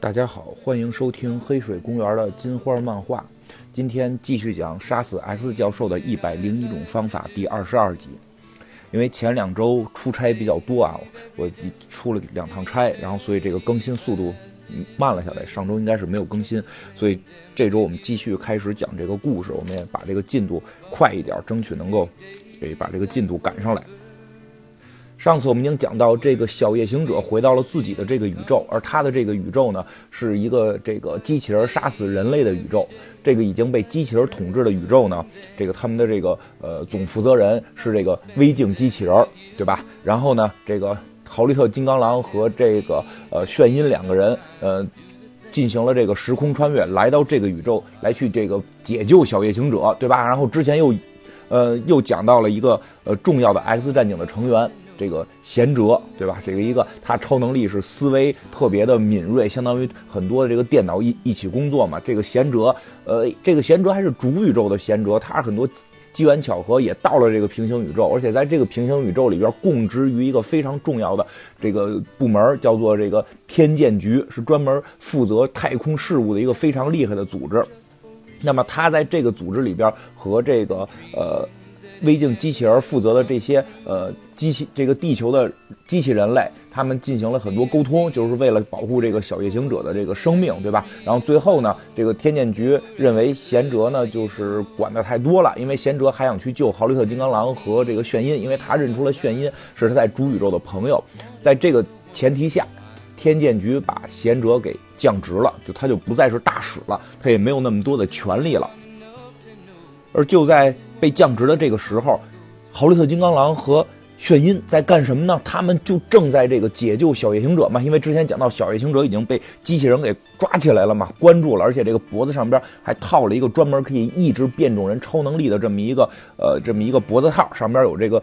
大家好，欢迎收听黑水公园的金花漫画。今天继续讲杀死 X 教授的一百零一种方法第二十二集。因为前两周出差比较多啊，我出了两趟差，然后所以这个更新速度慢了下来。上周应该是没有更新，所以这周我们继续开始讲这个故事，我们也把这个进度快一点，争取能够给把这个进度赶上来。上次我们已经讲到，这个小夜行者回到了自己的这个宇宙，而他的这个宇宙呢，是一个这个机器人杀死人类的宇宙。这个已经被机器人统治的宇宙呢，这个他们的这个呃总负责人是这个微镜机器人，对吧？然后呢，这个豪利特金刚狼和这个呃炫音两个人呃进行了这个时空穿越，来到这个宇宙来去这个解救小夜行者，对吧？然后之前又呃又讲到了一个呃重要的 X 战警的成员。这个贤哲，对吧？这个一个他超能力是思维特别的敏锐，相当于很多的这个电脑一一起工作嘛。这个贤哲，呃，这个贤哲还是主宇宙的贤哲，他很多机缘巧合也到了这个平行宇宙，而且在这个平行宇宙里边供职于一个非常重要的这个部门，叫做这个天剑局，是专门负责太空事务的一个非常厉害的组织。那么他在这个组织里边和这个呃。微镜机器人负责的这些呃机器，这个地球的机器人类，他们进行了很多沟通，就是为了保护这个小夜行者的这个生命，对吧？然后最后呢，这个天剑局认为贤哲呢就是管的太多了，因为贤哲还想去救豪利特金刚狼和这个炫音，因为他认出了炫音是他在主宇宙的朋友，在这个前提下，天剑局把贤哲给降职了，就他就不再是大使了，他也没有那么多的权利了，而就在。被降职的这个时候，豪利特金刚狼和炫音在干什么呢？他们就正在这个解救小夜行者嘛。因为之前讲到小夜行者已经被机器人给抓起来了嘛，关住了，而且这个脖子上边还套了一个专门可以抑制变种人超能力的这么一个呃这么一个脖子套，上边有这个。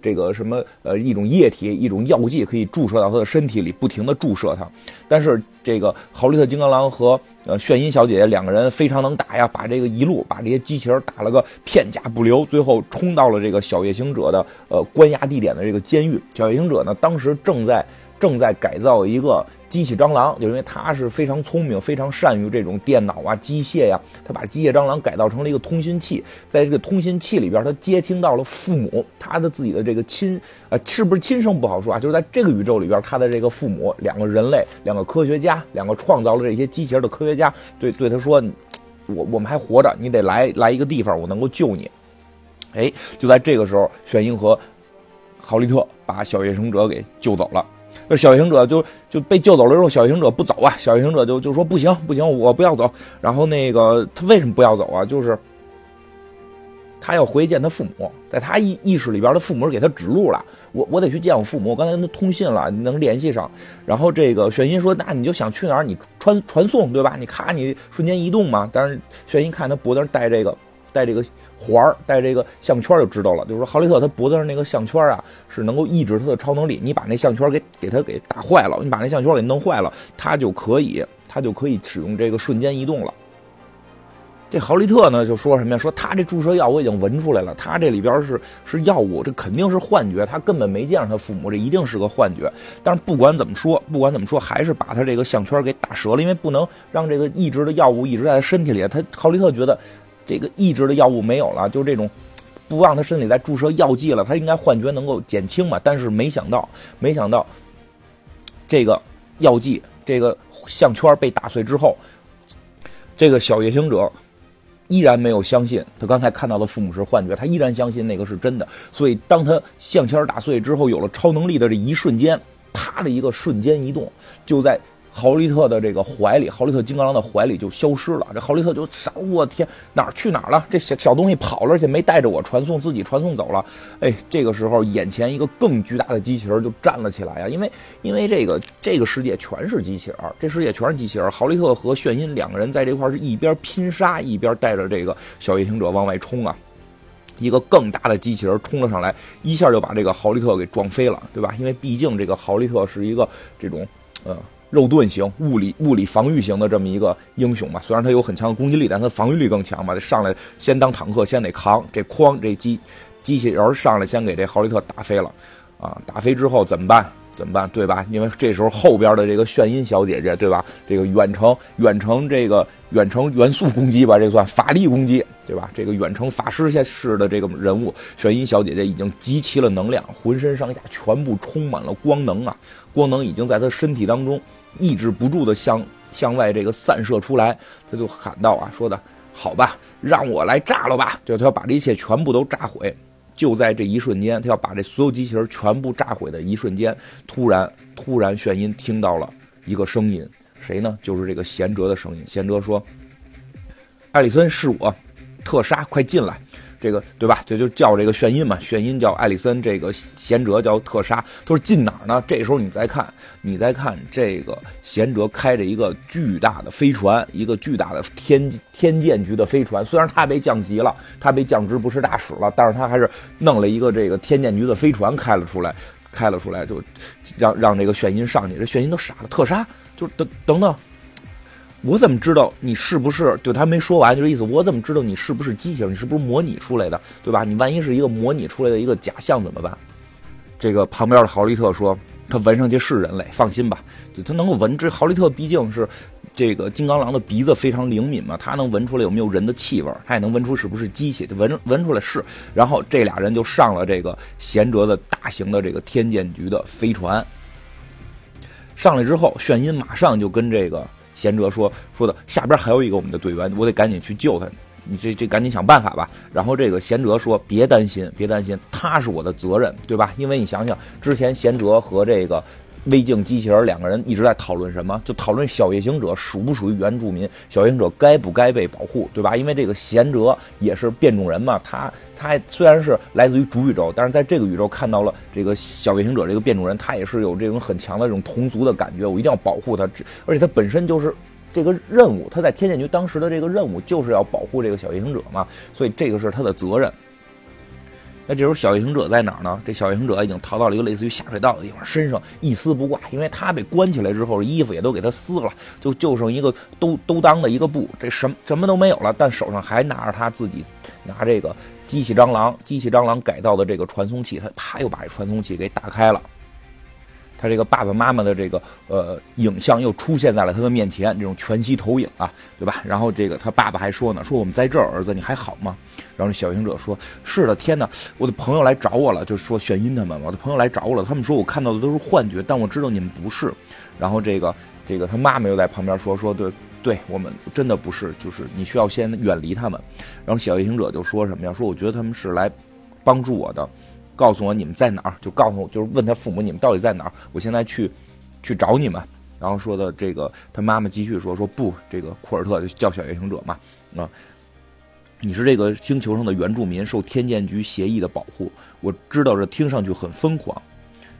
这个什么呃一种液体一种药剂可以注射到他的身体里，不停的注射他。但是这个豪利特金刚狼和呃炫音小姐姐两个人非常能打呀，把这个一路把这些机器人打了个片甲不留，最后冲到了这个小夜行者的呃关押地点的这个监狱。小夜行者呢当时正在正在改造一个。机器蟑螂，就因为他是非常聪明，非常善于这种电脑啊、机械呀，他把机械蟑螂改造成了一个通讯器，在这个通讯器里边，他接听到了父母，他的自己的这个亲，呃，是不是亲生不好说啊？就是在这个宇宙里边，他的这个父母，两个人类，两个科学家，两个创造了这些机器人的科学家，对对他说，我我们还活着，你得来来一个地方，我能够救你。哎，就在这个时候，玄英和豪利特把小夜行者给救走了。这小行者就就被救走了之后，小行者不走啊！小行者就就说不行不行，我不要走。然后那个他为什么不要走啊？就是他要回去见他父母，在他意意识里边的父母给他指路了。我我得去见我父母，我刚才跟他通信了，能联系上。然后这个玄音说：“那你就想去哪儿？你传传送对吧？你咔，你瞬间移动嘛。”但是玄音看他脖子上戴这个。戴这个环儿，戴这个项圈就知道了。就是说，豪利特他脖子上那个项圈啊，是能够抑制他的超能力。你把那项圈给给他给打坏了，你把那项圈给弄坏了，他就可以他就可以使用这个瞬间移动了。这豪利特呢就说什么呀？说他这注射药我已经闻出来了，他这里边是是药物，这肯定是幻觉，他根本没见着他父母，这一定是个幻觉。但是不管怎么说，不管怎么说，还是把他这个项圈给打折了，因为不能让这个抑制的药物一直在他身体里。他豪利特觉得。这个抑制的药物没有了，就这种不让他身体再注射药剂了，他应该幻觉能够减轻嘛？但是没想到，没想到这个药剂，这个项圈被打碎之后，这个小夜行者依然没有相信他刚才看到的父母是幻觉，他依然相信那个是真的。所以，当他项圈打碎之后，有了超能力的这一瞬间，啪的一个瞬间移动，就在。豪利特的这个怀里，豪利特金刚狼的怀里就消失了。这豪利特就傻，我天，哪儿去哪儿了？这小小东西跑了，而且没带着我传送，自己传送走了。哎，这个时候，眼前一个更巨大的机器人就站了起来呀！因为，因为这个这个世界全是机器人，这世界全是机器人。豪利特和炫音两个人在这块是一边拼杀，一边带着这个小夜行者往外冲啊！一个更大的机器人冲了上来，一下就把这个豪利特给撞飞了，对吧？因为毕竟这个豪利特是一个这种，呃。肉盾型物理物理防御型的这么一个英雄嘛，虽然他有很强的攻击力，但他防御力更强嘛。上来先当坦克，先得扛这筐这机机器人上来先给这豪利特打飞了，啊，打飞之后怎么办？怎么办？对吧？因为这时候后边的这个炫音小姐姐，对吧？这个远程远程这个远程元素攻击吧，这算法力攻击，对吧？这个远程法师式的这个人物炫音小姐姐已经集齐了能量，浑身上下全部充满了光能啊！光能已经在她身体当中抑制不住的向向外这个散射出来，他就喊道啊，说的好吧，让我来炸了吧！就他要把这一切全部都炸毁。就在这一瞬间，他要把这所有机器人全部炸毁的一瞬间，突然，突然，炫音听到了一个声音，谁呢？就是这个贤哲的声音。贤哲说：“艾里森，是我，特莎，快进来。”这个对吧？这就叫这个炫音嘛，炫音叫艾里森，这个贤哲叫特莎。他说进哪儿呢？这时候你再看，你再看这个贤哲开着一个巨大的飞船，一个巨大的天天剑局的飞船。虽然他被降级了，他被降职不是大使了，但是他还是弄了一个这个天剑局的飞船开了出来，开了出来，就让让这个炫音上去。这炫音都傻了，特莎就等等等。我怎么知道你是不是？对他没说完，就是意思，我怎么知道你是不是机器人？你是不是模拟出来的？对吧？你万一是一个模拟出来的一个假象怎么办？这个旁边的豪利特说，他闻上去是人类，放心吧，就他能够闻。这豪利特毕竟是这个金刚狼的鼻子非常灵敏嘛，他能闻出来有没有人的气味，他也能闻出是不是机器，闻闻出来是。然后这俩人就上了这个贤哲的大型的这个天剑局的飞船。上来之后，炫音马上就跟这个。贤哲说：“说的下边还有一个我们的队员，我得赶紧去救他。你这这赶紧想办法吧。”然后这个贤哲说：“别担心，别担心，他是我的责任，对吧？因为你想想，之前贤哲和这个。”微镜机器人两个人一直在讨论什么？就讨论小夜行者属不属于原住民，小夜行者该不该被保护，对吧？因为这个贤哲也是变种人嘛，他他虽然是来自于主宇宙，但是在这个宇宙看到了这个小夜行者这个变种人，他也是有这种很强的这种同族的感觉，我一定要保护他。而且他本身就是这个任务，他在天剑局当时的这个任务就是要保护这个小夜行者嘛，所以这个是他的责任。那这时候小夜行者在哪儿呢？这小夜行者已经逃到了一个类似于下水道的地方，身上一丝不挂，因为他被关起来之后，衣服也都给他撕了，就就剩一个兜兜裆的一个布，这什什么都没有了，但手上还拿着他自己拿这个机器蟑螂、机器蟑螂改造的这个传送器，他啪又把这传送器给打开了。他这个爸爸妈妈的这个呃影像又出现在了他的面前，这种全息投影啊，对吧？然后这个他爸爸还说呢，说我们在这儿，儿子你还好吗？然后小行者说：是的，天哪，我的朋友来找我了，就说玄音他们，我的朋友来找我了，他们说我看到的都是幻觉，但我知道你们不是。然后这个这个他妈妈又在旁边说说对对，我们真的不是，就是你需要先远离他们。然后小行者就说什么呀？说我觉得他们是来帮助我的。告诉我你们在哪儿，就告诉我，就是问他父母你们到底在哪儿，我现在去，去找你们。然后说的这个，他妈妈继续说说不，这个库尔特就叫小夜行者嘛，啊，你是这个星球上的原住民，受天剑局协议的保护。我知道这听上去很疯狂，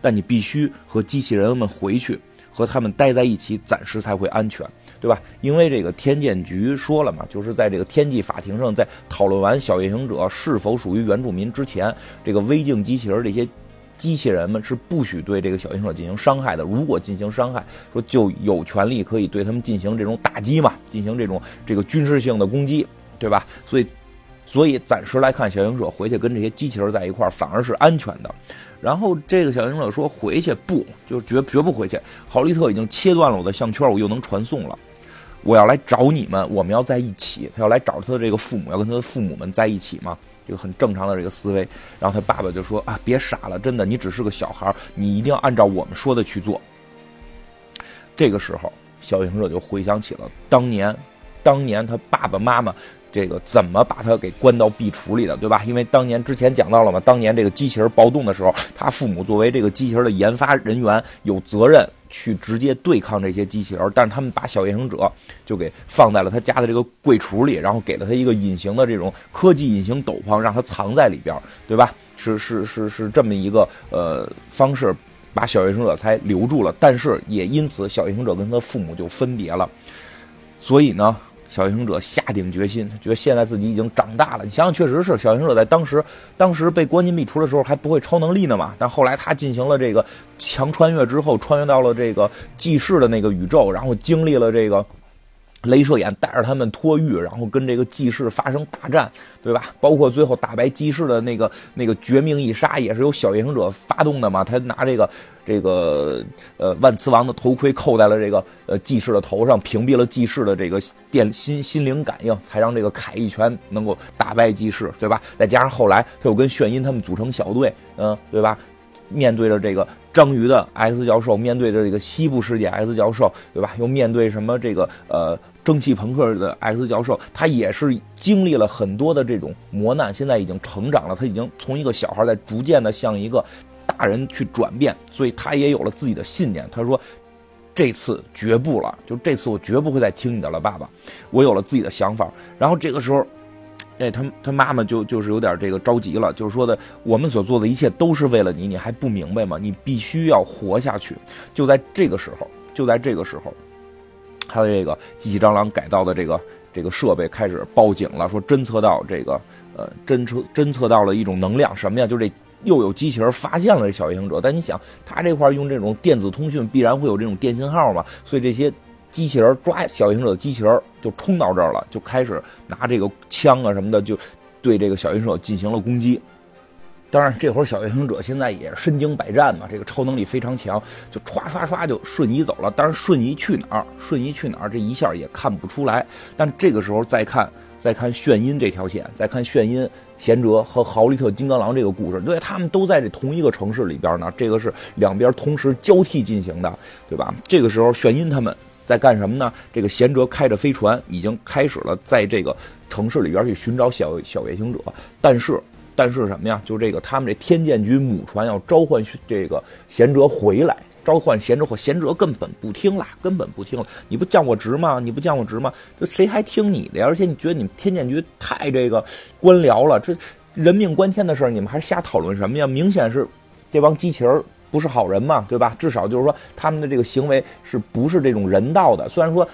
但你必须和机器人们回去，和他们待在一起，暂时才会安全。对吧？因为这个天剑局说了嘛，就是在这个天际法庭上，在讨论完小夜行者是否属于原住民之前，这个微镜机器人这些机器人们是不许对这个小夜行者进行伤害的。如果进行伤害，说就有权利可以对他们进行这种打击嘛，进行这种这个军事性的攻击，对吧？所以，所以暂时来看，小夜行者回去跟这些机器人在一块儿反而是安全的。然后这个小夜行者说回去不，就绝绝不回去。豪利特已经切断了我的项圈，我又能传送了。我要来找你们，我们要在一起。他要来找他的这个父母，要跟他的父母们在一起嘛？这个很正常的这个思维。然后他爸爸就说：“啊，别傻了，真的，你只是个小孩你一定要按照我们说的去做。”这个时候，小行者就回想起了当年，当年他爸爸妈妈这个怎么把他给关到壁橱里的，对吧？因为当年之前讲到了嘛，当年这个机器人暴动的时候，他父母作为这个机器人的研发人员，有责任。去直接对抗这些机器人，但是他们把小夜行者就给放在了他家的这个柜橱里，然后给了他一个隐形的这种科技隐形斗篷，让他藏在里边，对吧？是是是是这么一个呃方式，把小夜行者才留住了，但是也因此小夜行者跟他父母就分别了，所以呢。小行者下定决心，觉得现在自己已经长大了。你想想，确实是小行者在当时，当时被关进壁橱的时候还不会超能力呢嘛。但后来他进行了这个强穿越之后，穿越到了这个记事的那个宇宙，然后经历了这个镭射眼带着他们脱狱，然后跟这个祭士发生大战，对吧？包括最后打败祭士的那个那个绝命一杀，也是由小夜行者发动的嘛。他拿这个这个呃万磁王的头盔扣在了这个呃祭士的头上，屏蔽了祭士的这个电心心灵感应，才让这个凯一拳能够打败祭士，对吧？再加上后来他又跟炫音他们组成小队，嗯，对吧？面对着这个章鱼的 X 教授，面对着这个西部世界 X 教授，对吧？又面对什么这个呃蒸汽朋克的 X 教授，他也是经历了很多的这种磨难，现在已经成长了，他已经从一个小孩在逐渐的向一个大人去转变，所以他也有了自己的信念。他说：“这次绝不了，就这次我绝不会再听你的了，爸爸，我有了自己的想法。”然后这个时候。哎，他他妈妈就就是有点这个着急了，就是说的，我们所做的一切都是为了你，你还不明白吗？你必须要活下去。就在这个时候，就在这个时候，他的这个机器蟑螂改造的这个这个设备开始报警了，说侦测到这个呃侦测侦测到了一种能量，什么呀？就这又有机器人发现了这小行者，但你想，他这块用这种电子通讯，必然会有这种电信号嘛，所以这些。机器人抓小行者的机器人就冲到这儿了，就开始拿这个枪啊什么的，就对这个小行者进行了攻击。当然，这会儿小夜行者现在也身经百战嘛，这个超能力非常强，就唰唰唰就瞬移走了。但是瞬移去哪儿？瞬移去哪儿？这一下也看不出来。但这个时候再看，再看炫音这条线，再看炫音、贤哲和豪利特金刚狼这个故事，对他们都在这同一个城市里边呢。这个是两边同时交替进行的，对吧？这个时候炫音他们。在干什么呢？这个贤哲开着飞船，已经开始了在这个城市里边去寻找小小夜行者。但是，但是什么呀？就这个他们这天剑局母船要召唤这个贤哲回来，召唤贤哲，或贤哲根本不听了，根本不听了。你不降我职吗？你不降我职吗？这谁还听你的呀？而且你觉得你们天剑局太这个官僚了？这人命关天的事儿，你们还瞎讨论什么呀？明显是这帮机器人。不是好人嘛，对吧？至少就是说，他们的这个行为是不是这种人道的？虽然说，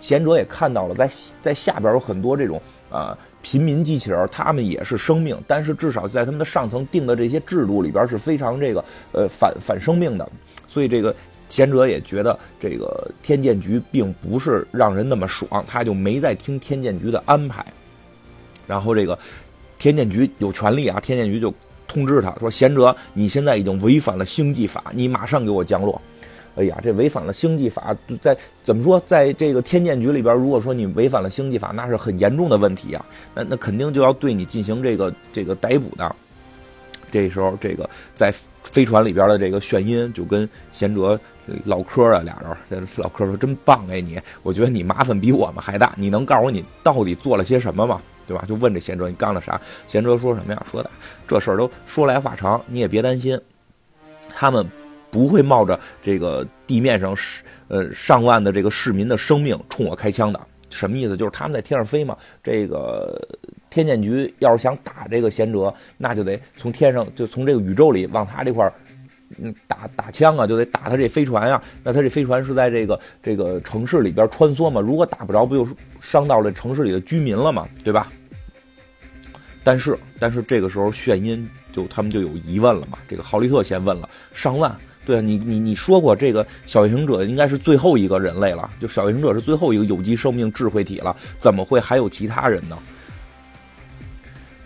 贤哲也看到了，在在下边有很多这种啊平民机器人，他们也是生命，但是至少在他们的上层定的这些制度里边是非常这个呃反反生命的。所以这个贤者也觉得这个天剑局并不是让人那么爽，他就没再听天剑局的安排。然后这个天剑局有权利啊，天剑局就。通知他说：“贤者，你现在已经违反了星际法，你马上给我降落。”哎呀，这违反了星际法，在怎么说，在这个天剑局里边，如果说你违反了星际法，那是很严重的问题啊。那那肯定就要对你进行这个这个逮捕的。这时候，这个在飞船里边的这个炫音就跟贤哲唠嗑啊，俩人这老嗑说：“真棒哎，你，我觉得你麻烦比我们还大，你能告诉我你到底做了些什么吗？”对吧？就问这贤哲，你干了啥？贤哲说什么呀？说的这事儿都说来话长，你也别担心，他们不会冒着这个地面上呃上万的这个市民的生命冲我开枪的。什么意思？就是他们在天上飞嘛。这个天剑局要是想打这个贤哲，那就得从天上就从这个宇宙里往他这块儿嗯打打枪啊，就得打他这飞船呀。那他这飞船是在这个这个城市里边穿梭嘛？如果打不着，不就伤到了城市里的居民了嘛？对吧？但是，但是这个时候炫音就他们就有疑问了嘛？这个豪利特先问了上万，对，你你你说过这个小行者应该是最后一个人类了，就小行者是最后一个有机生命智慧体了，怎么会还有其他人呢？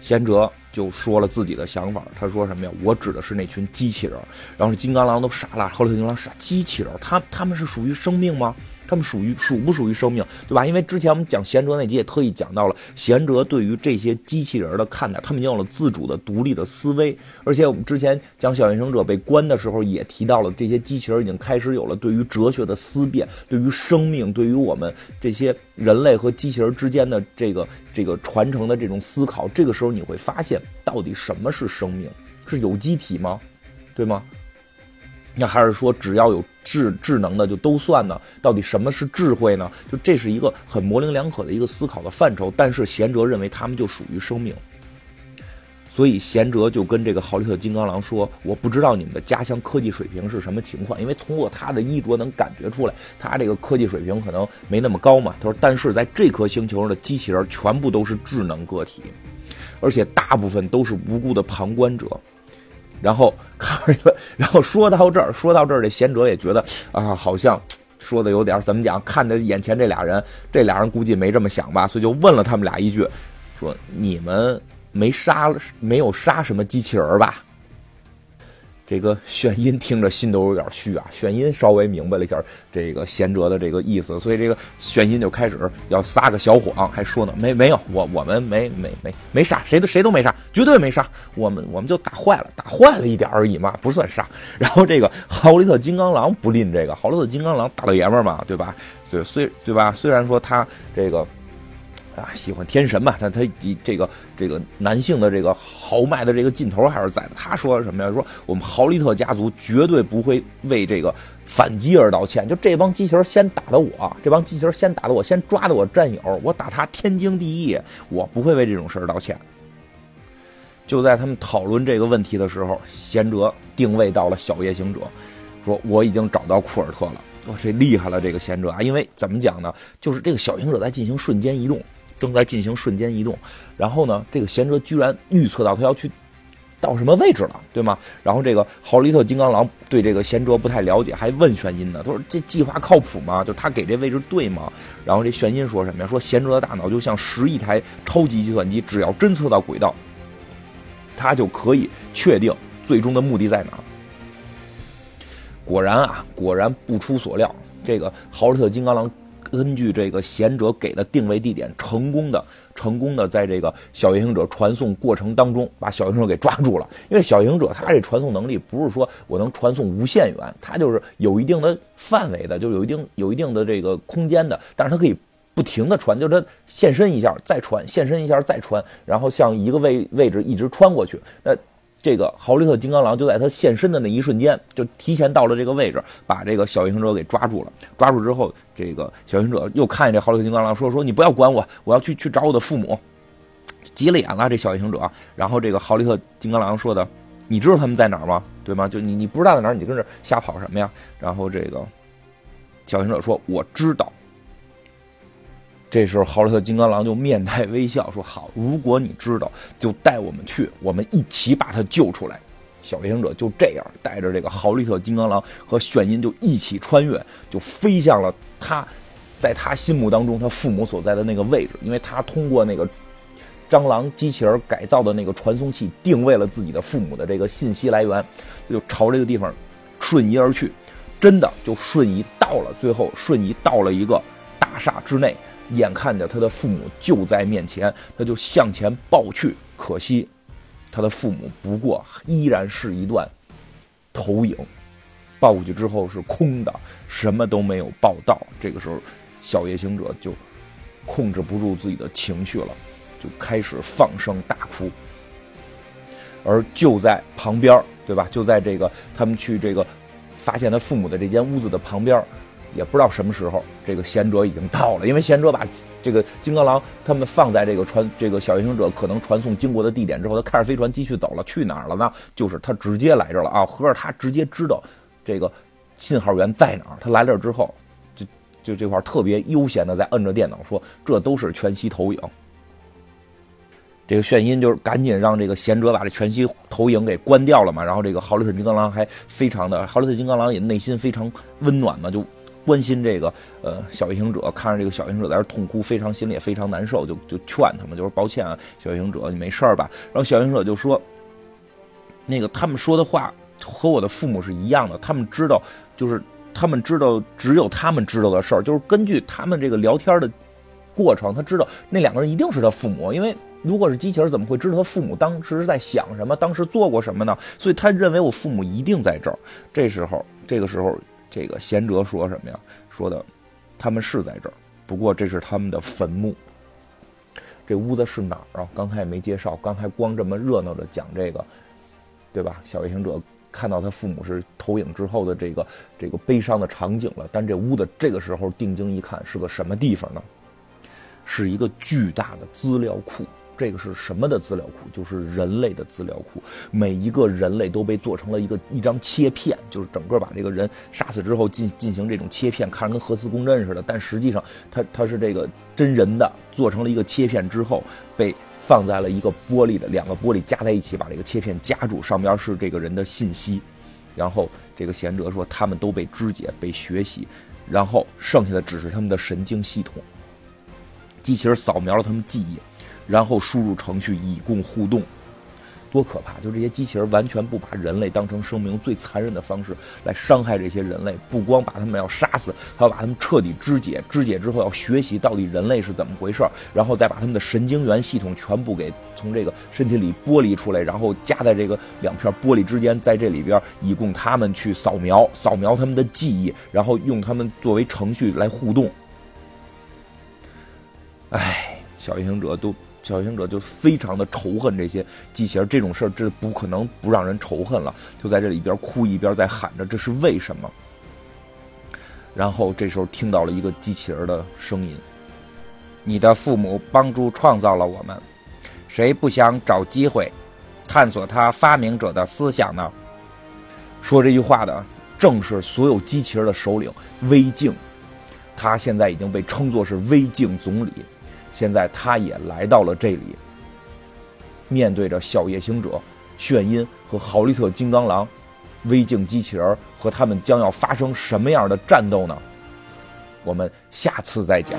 贤哲就说了自己的想法，他说什么呀？我指的是那群机器人。然后金刚狼都傻了，后来金刚狼傻，机器人，他他们是属于生命吗？他们属于属不属于生命，对吧？因为之前我们讲贤哲那集也特意讲到了，贤哲对于这些机器人的看待，他们已经有了自主的、独立的思维。而且我们之前讲小原生者被关的时候，也提到了这些机器人已经开始有了对于哲学的思辨，对于生命，对于我们这些人类和机器人之间的这个这个传承的这种思考。这个时候你会发现，到底什么是生命？是有机体吗？对吗？那还是说，只要有智智能的就都算呢？到底什么是智慧呢？就这是一个很模棱两可的一个思考的范畴。但是贤哲认为他们就属于生命，所以贤哲就跟这个豪利特金刚狼说：“我不知道你们的家乡科技水平是什么情况，因为通过他的衣着能感觉出来，他这个科技水平可能没那么高嘛。”他说：“但是在这颗星球上的机器人全部都是智能个体，而且大部分都是无辜的旁观者。”然后看着，然后说到这儿，说到这儿，这贤者也觉得啊，好像说的有点怎么讲？看着眼前这俩人，这俩人估计没这么想吧，所以就问了他们俩一句，说你们没杀没有杀什么机器人吧？这个炫音听着心都有点虚啊，炫音稍微明白了一下这个贤哲的这个意思，所以这个炫音就开始要撒个小谎，还说呢，没没有，我我们没没没没杀，谁都谁都没杀，绝对没杀，我们我们就打坏了，打坏了一点而已嘛，不算杀。然后这个豪利特金刚狼不吝这个，豪利特金刚狼大老爷们嘛，对吧？对，虽对吧？虽然说他这个。啊，喜欢天神嘛？他他以这个这个男性的这个豪迈的这个劲头还是在的。他说什么呀？说我们豪利特家族绝对不会为这个反击而道歉。就这帮机器人先打的我，这帮机器人先打的我，先抓的我战友，我打他天经地义，我不会为这种事儿道歉。就在他们讨论这个问题的时候，贤哲定位到了小夜行者，说我已经找到库尔特了。哇，这厉害了，这个贤哲啊！因为怎么讲呢？就是这个小行者在进行瞬间移动。正在进行瞬间移动，然后呢，这个贤哲居然预测到他要去到什么位置了，对吗？然后这个豪利特金刚狼对这个贤哲不太了解，还问玄音呢，他说这计划靠谱吗？就他给这位置对吗？然后这玄音说什么呀？说贤哲的大脑就像十亿台超级计算机，只要侦测到轨道，他就可以确定最终的目的在哪。果然啊，果然不出所料，这个豪利特金刚狼。根据这个贤者给的定位地点，成功的、成功的在这个小行者传送过程当中，把小行者给抓住了。因为小行者他这传送能力不是说我能传送无限远，他就是有一定的范围的，就有一定有一定的这个空间的。但是他可以不停的传，就是他现身一下再传，现身一下再传，然后向一个位位置一直穿过去。那这个豪利特金刚狼就在他现身的那一瞬间，就提前到了这个位置，把这个小行者给抓住了。抓住之后，这个小行者又看见这豪利特金刚狼，说：“说你不要管我，我要去去找我的父母。”急了眼了，这小行者。然后这个豪利特金刚狼说的：“你知道他们在哪吗？对吗？就你你不知道在哪儿，你跟这瞎跑什么呀？”然后这个小行者说：“我知道。”这时候，豪利特金刚狼就面带微笑说：“好，如果你知道，就带我们去，我们一起把他救出来。”小夜行者就这样带着这个豪利特金刚狼和炫音就一起穿越，就飞向了他，在他心目当中他父母所在的那个位置，因为他通过那个蟑螂机器人改造的那个传送器定位了自己的父母的这个信息来源，就朝这个地方瞬移而去，真的就瞬移到了，最后瞬移到了一个大厦之内。眼看着他的父母就在面前，他就向前抱去。可惜，他的父母不过依然是一段投影，抱过去之后是空的，什么都没有抱到。这个时候，小夜行者就控制不住自己的情绪了，就开始放声大哭。而就在旁边，对吧？就在这个他们去这个发现他父母的这间屋子的旁边。也不知道什么时候，这个贤者已经到了。因为贤者把这个金刚狼他们放在这个传这个小夜行者可能传送经过的地点之后，他开着飞船继续走了。去哪儿了呢？就是他直接来这了啊！合着他直接知道这个信号源在哪儿。他来这儿之后，就就这块特别悠闲的在摁着电脑说：“这都是全息投影。”这个炫音就是赶紧让这个贤者把这全息投影给关掉了嘛。然后这个豪利特金刚狼还非常的豪利特金刚狼也内心非常温暖嘛，就。关心这个呃小行者，看着这个小行者在这痛哭，非常心里也非常难受，就就劝他们，就说抱歉啊，小行者，你没事吧？然后小行者就说，那个他们说的话和我的父母是一样的，他们知道，就是他们知道只有他们知道的事儿，就是根据他们这个聊天的过程，他知道那两个人一定是他父母，因为如果是机器人，怎么会知道他父母当时在想什么，当时做过什么呢？所以他认为我父母一定在这儿。这时候，这个时候。这个贤哲说什么呀？说的，他们是在这儿，不过这是他们的坟墓。这屋子是哪儿啊？刚才也没介绍，刚才光这么热闹的讲这个，对吧？小夜行者看到他父母是投影之后的这个这个悲伤的场景了。但这屋子这个时候定睛一看，是个什么地方呢？是一个巨大的资料库。这个是什么的资料库？就是人类的资料库。每一个人类都被做成了一个一张切片，就是整个把这个人杀死之后进进行这种切片，看着跟核磁共振似的。但实际上，它它是这个真人的，做成了一个切片之后，被放在了一个玻璃的两个玻璃夹在一起，把这个切片夹住，上边是这个人的信息。然后这个贤哲说，他们都被肢解、被学习，然后剩下的只是他们的神经系统。机器人扫描了他们记忆，然后输入程序以供互动。多可怕！就这些机器人完全不把人类当成生命，最残忍的方式来伤害这些人类。不光把他们要杀死，还要把他们彻底肢解。肢解之后要学习到底人类是怎么回事然后再把他们的神经元系统全部给从这个身体里剥离出来，然后夹在这个两片玻璃之间，在这里边以供他们去扫描，扫描他们的记忆，然后用他们作为程序来互动。唉，小英雄者都。小行者就非常的仇恨这些机器人，这种事儿这不可能不让人仇恨了。就在这里边哭一边在喊着：“这是为什么？”然后这时候听到了一个机器人的声音：“你的父母帮助创造了我们，谁不想找机会探索他发明者的思想呢？”说这句话的正是所有机器人的首领威镜，他现在已经被称作是威镜总理。现在他也来到了这里，面对着小夜行者、炫音和豪利特金刚狼、微镜机器人和他们将要发生什么样的战斗呢？我们下次再讲。